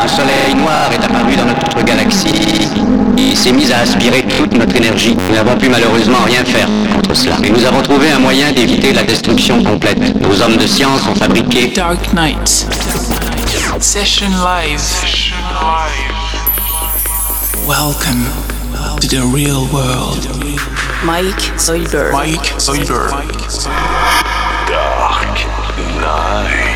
Un soleil noir est apparu dans notre galaxie et s'est mis à aspirer toute notre énergie. Nous n'avons pu malheureusement rien faire contre cela. Et nous avons trouvé un moyen d'éviter la destruction complète. Nos hommes de science ont fabriqué Dark Knight. Session live. Welcome to the real world. Mike Zoidberg. Mike Zoidberg. Dark Knight.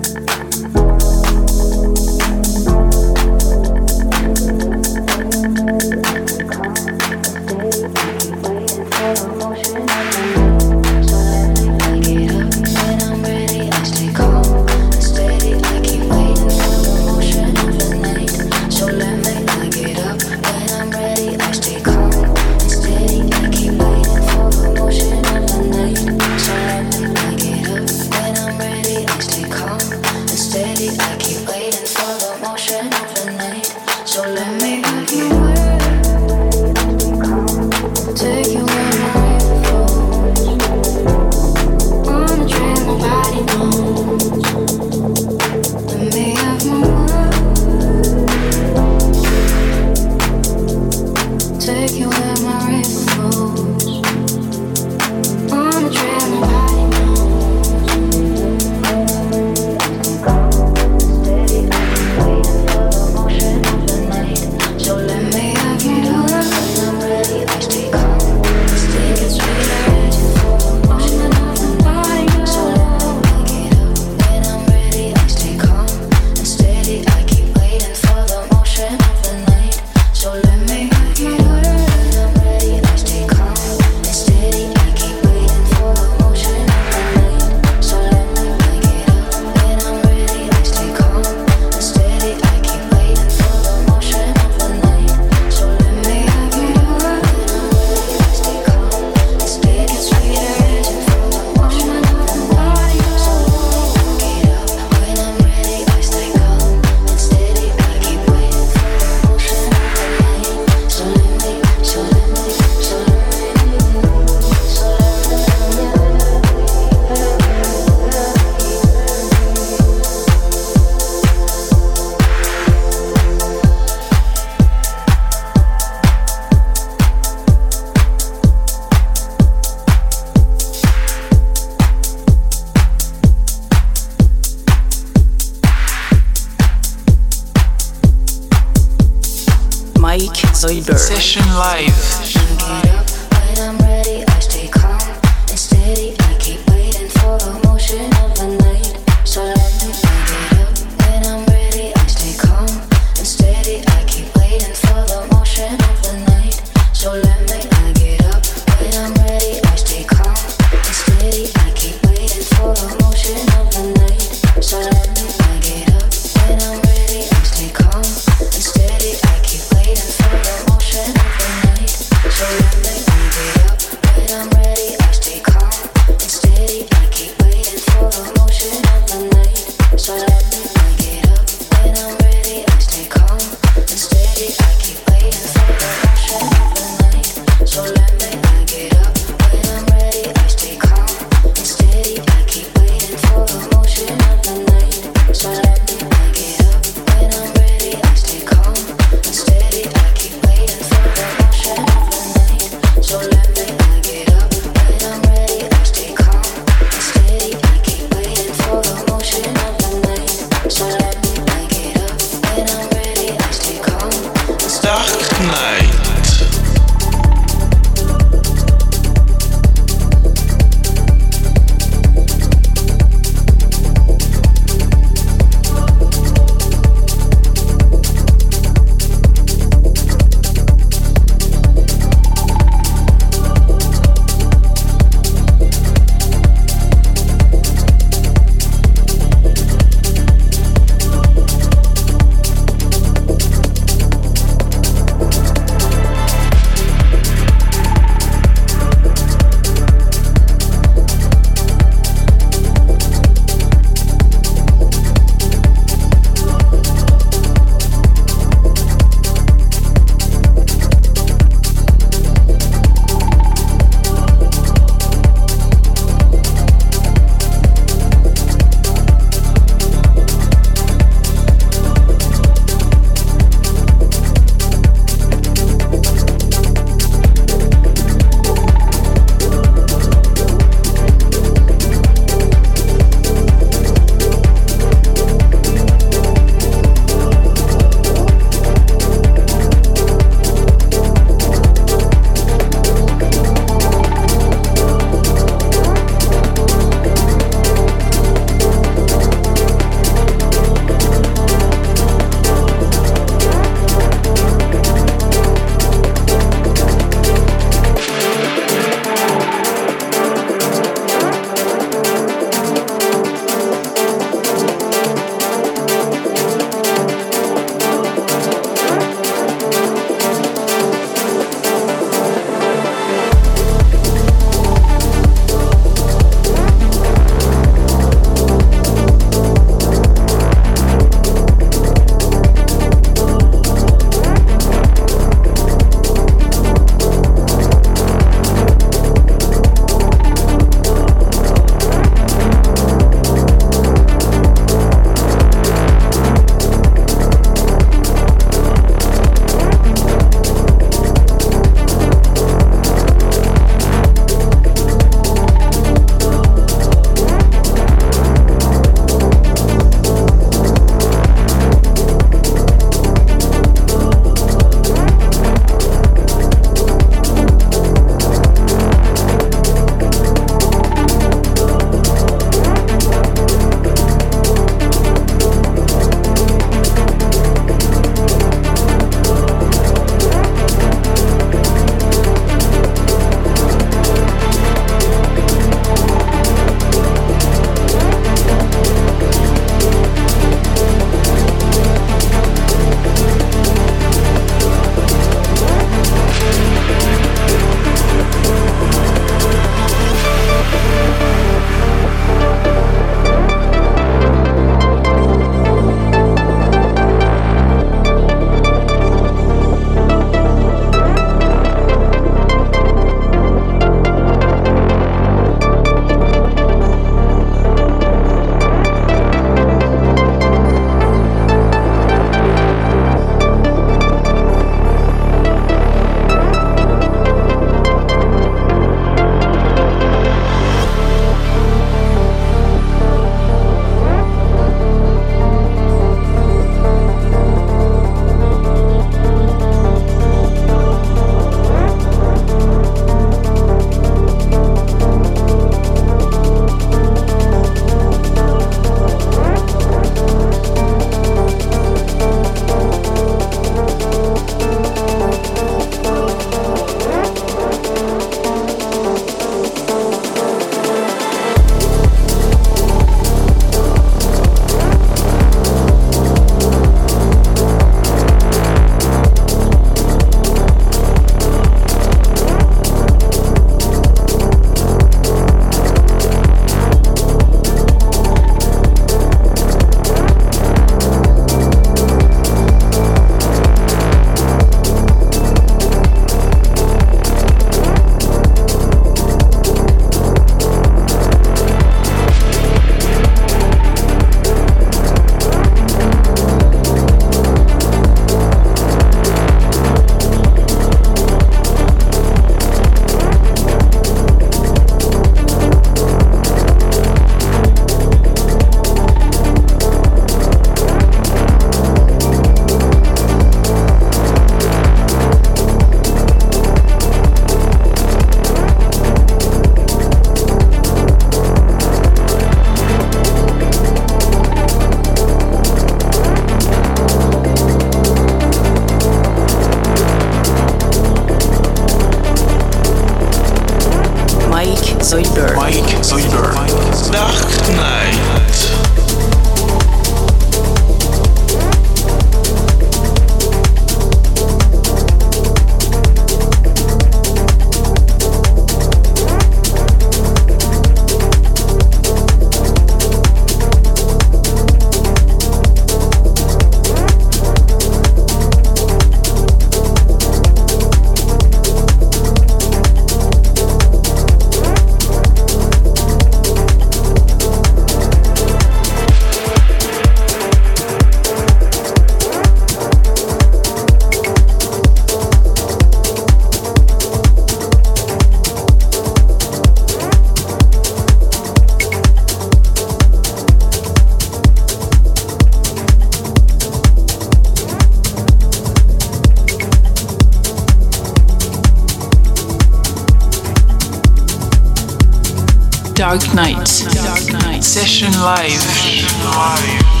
Dark Knight. Session live. Session live. Live.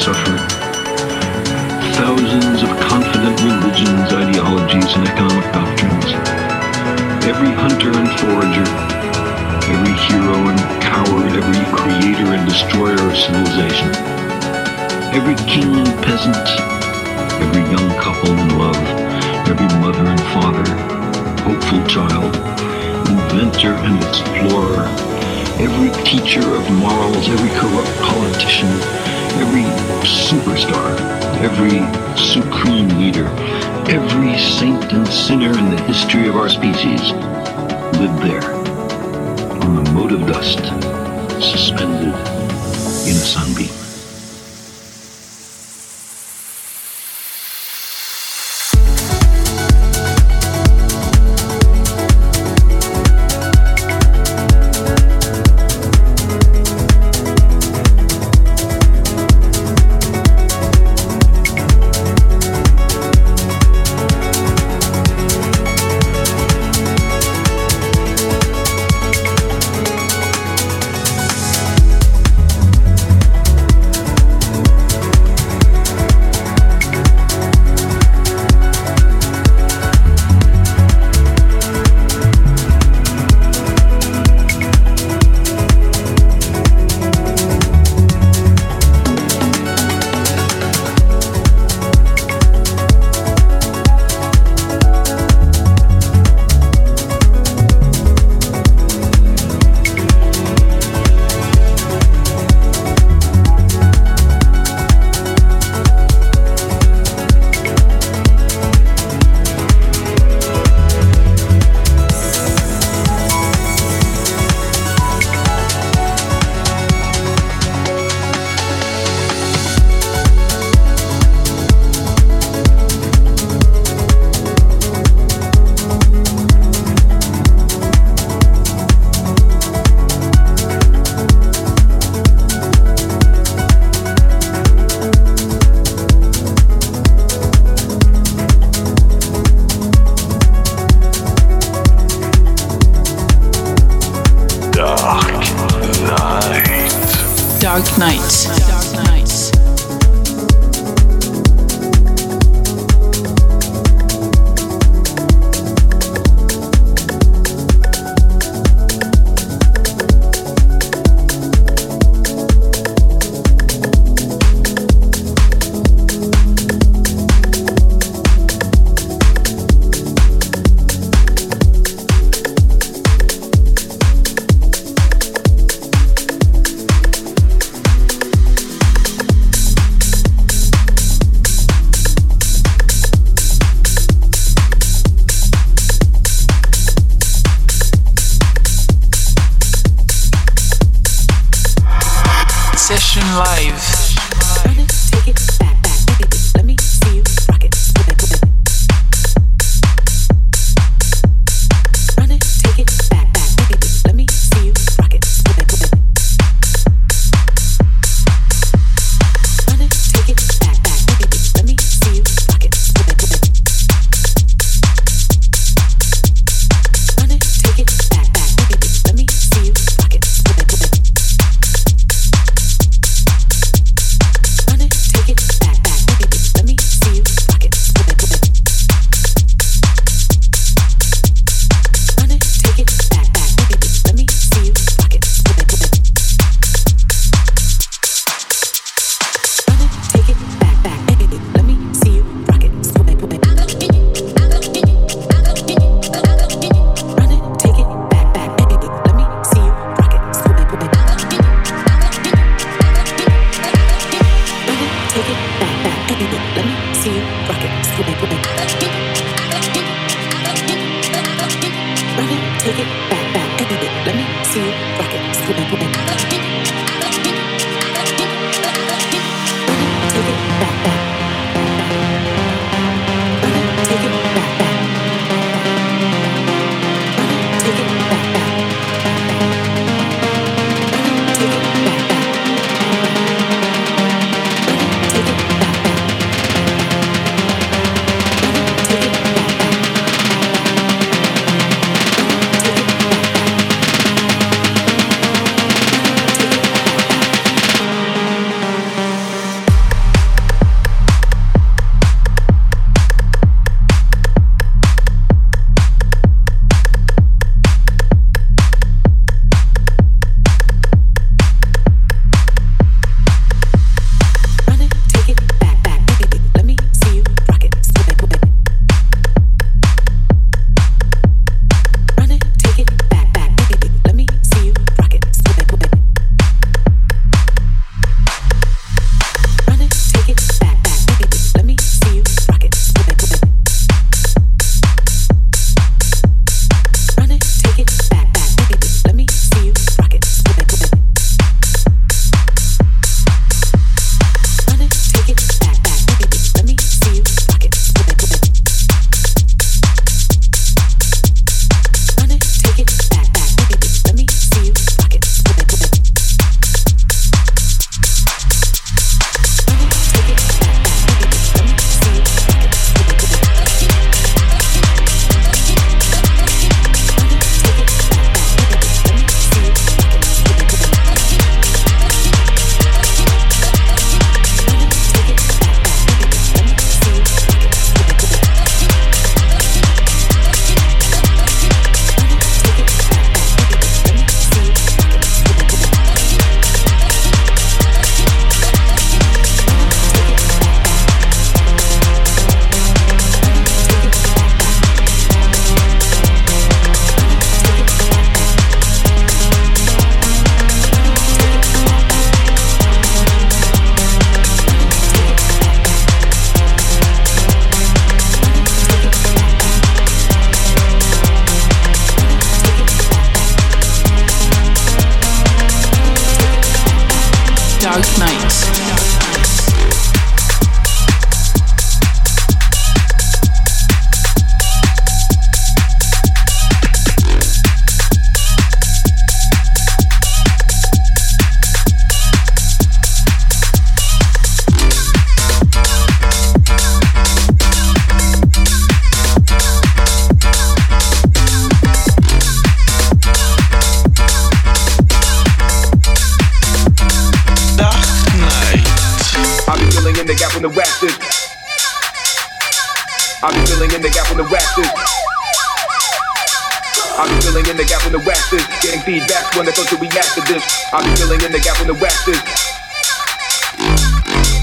suffered. Thousands of confident religions, ideologies, and economic doctrines. Every hunter and forager, every hero and coward, every creator and destroyer of civilization. Every king and peasant, every young couple in love, every mother and father, hopeful child, inventor and explorer, every teacher of morals, every corrupt politician, every superstar, every supreme leader, every saint and sinner in the history of our species lived there on a mote of dust suspended in a sunbeam.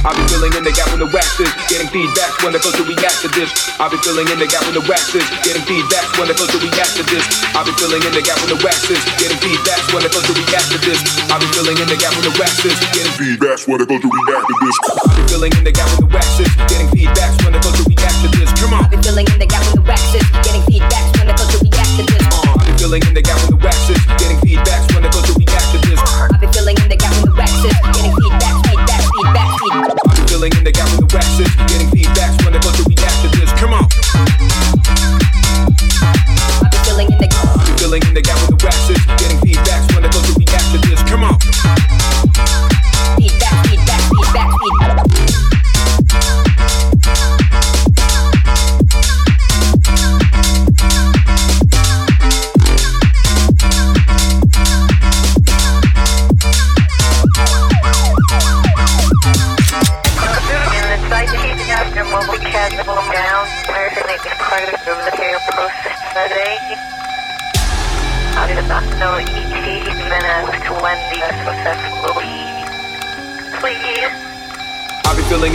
I'll be filling in the gap when the wax is getting feedback when the to react to this. I'll be filling in the gap when the wax is getting feedback when the to react to this. I'll be filling in the gap when the wax is getting feedback when the to react to this. I'll be filling in the gap when the wax is getting feedback when the to react to this. I'll be filling in the gap when the wax is getting feedback when the to react to this. I'll be filling in the gap when the wax is getting feedback when the filling in the gap with the waxes, getting feedbacks when the culture reacts to this. I've been filling in the gap with the waxes, getting feedbacks, feedback, feedback, feedback. I've been filling in the gap with the waxes.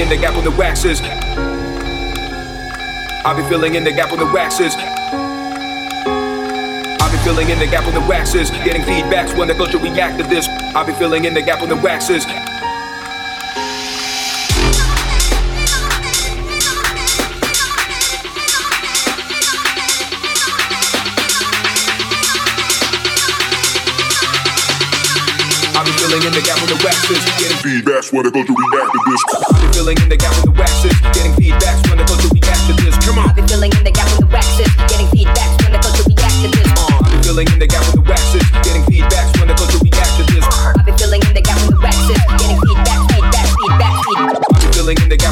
filling in the gap on the waxes. I'll be filling in the gap on the waxes. I'll be filling in the gap on the waxes. Getting feedbacks when the culture react to this. I'll be filling in the gap on the waxes. waxes. Getting feedbacks when the culture react to this. I've been filling in the gap with the waxes. Getting feedbacks when the to react to this. Come on. I've been filling in the gap with the waxes. Getting feedbacks when the to react to this. Uh, I've been filling in the gap with the waxes. Getting feedbacks when the to react to this. Uh, I've been filling in the gap with the waxes. Getting feedbacks, feedbacks, feedback, feedback. I've uh, been filling in the gap.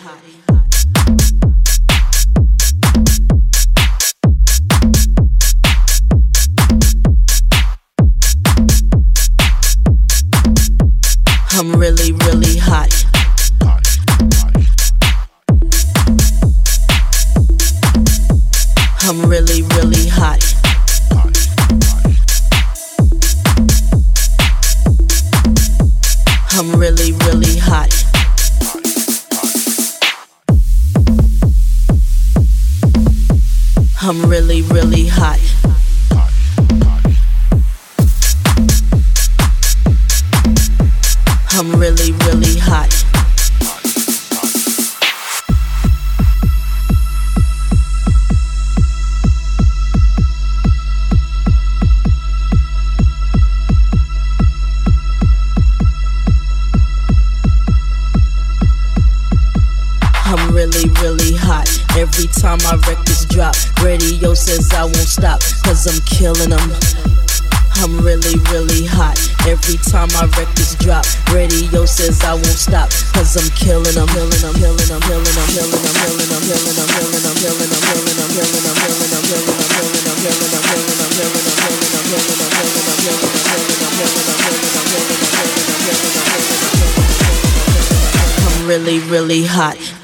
really, really hot.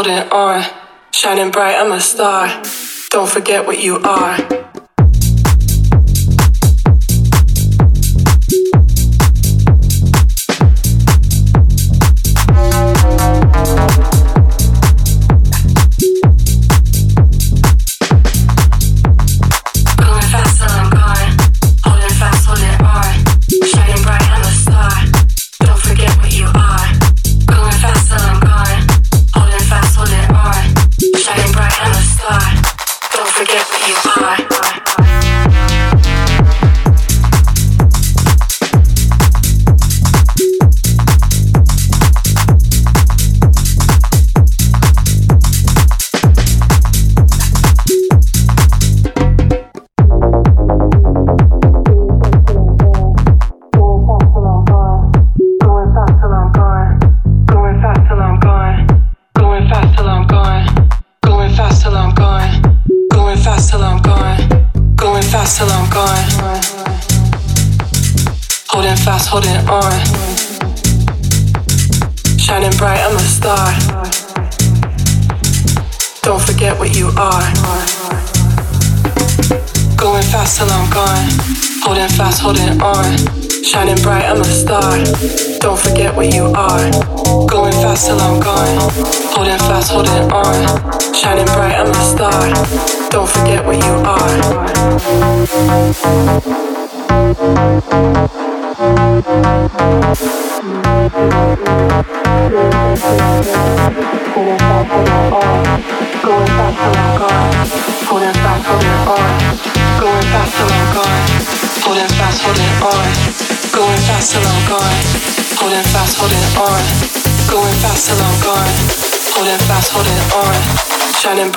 Holding on. Shining bright, I'm a star. Don't forget what you are.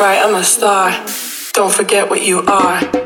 Bright, I'm a star. Don't forget what you are.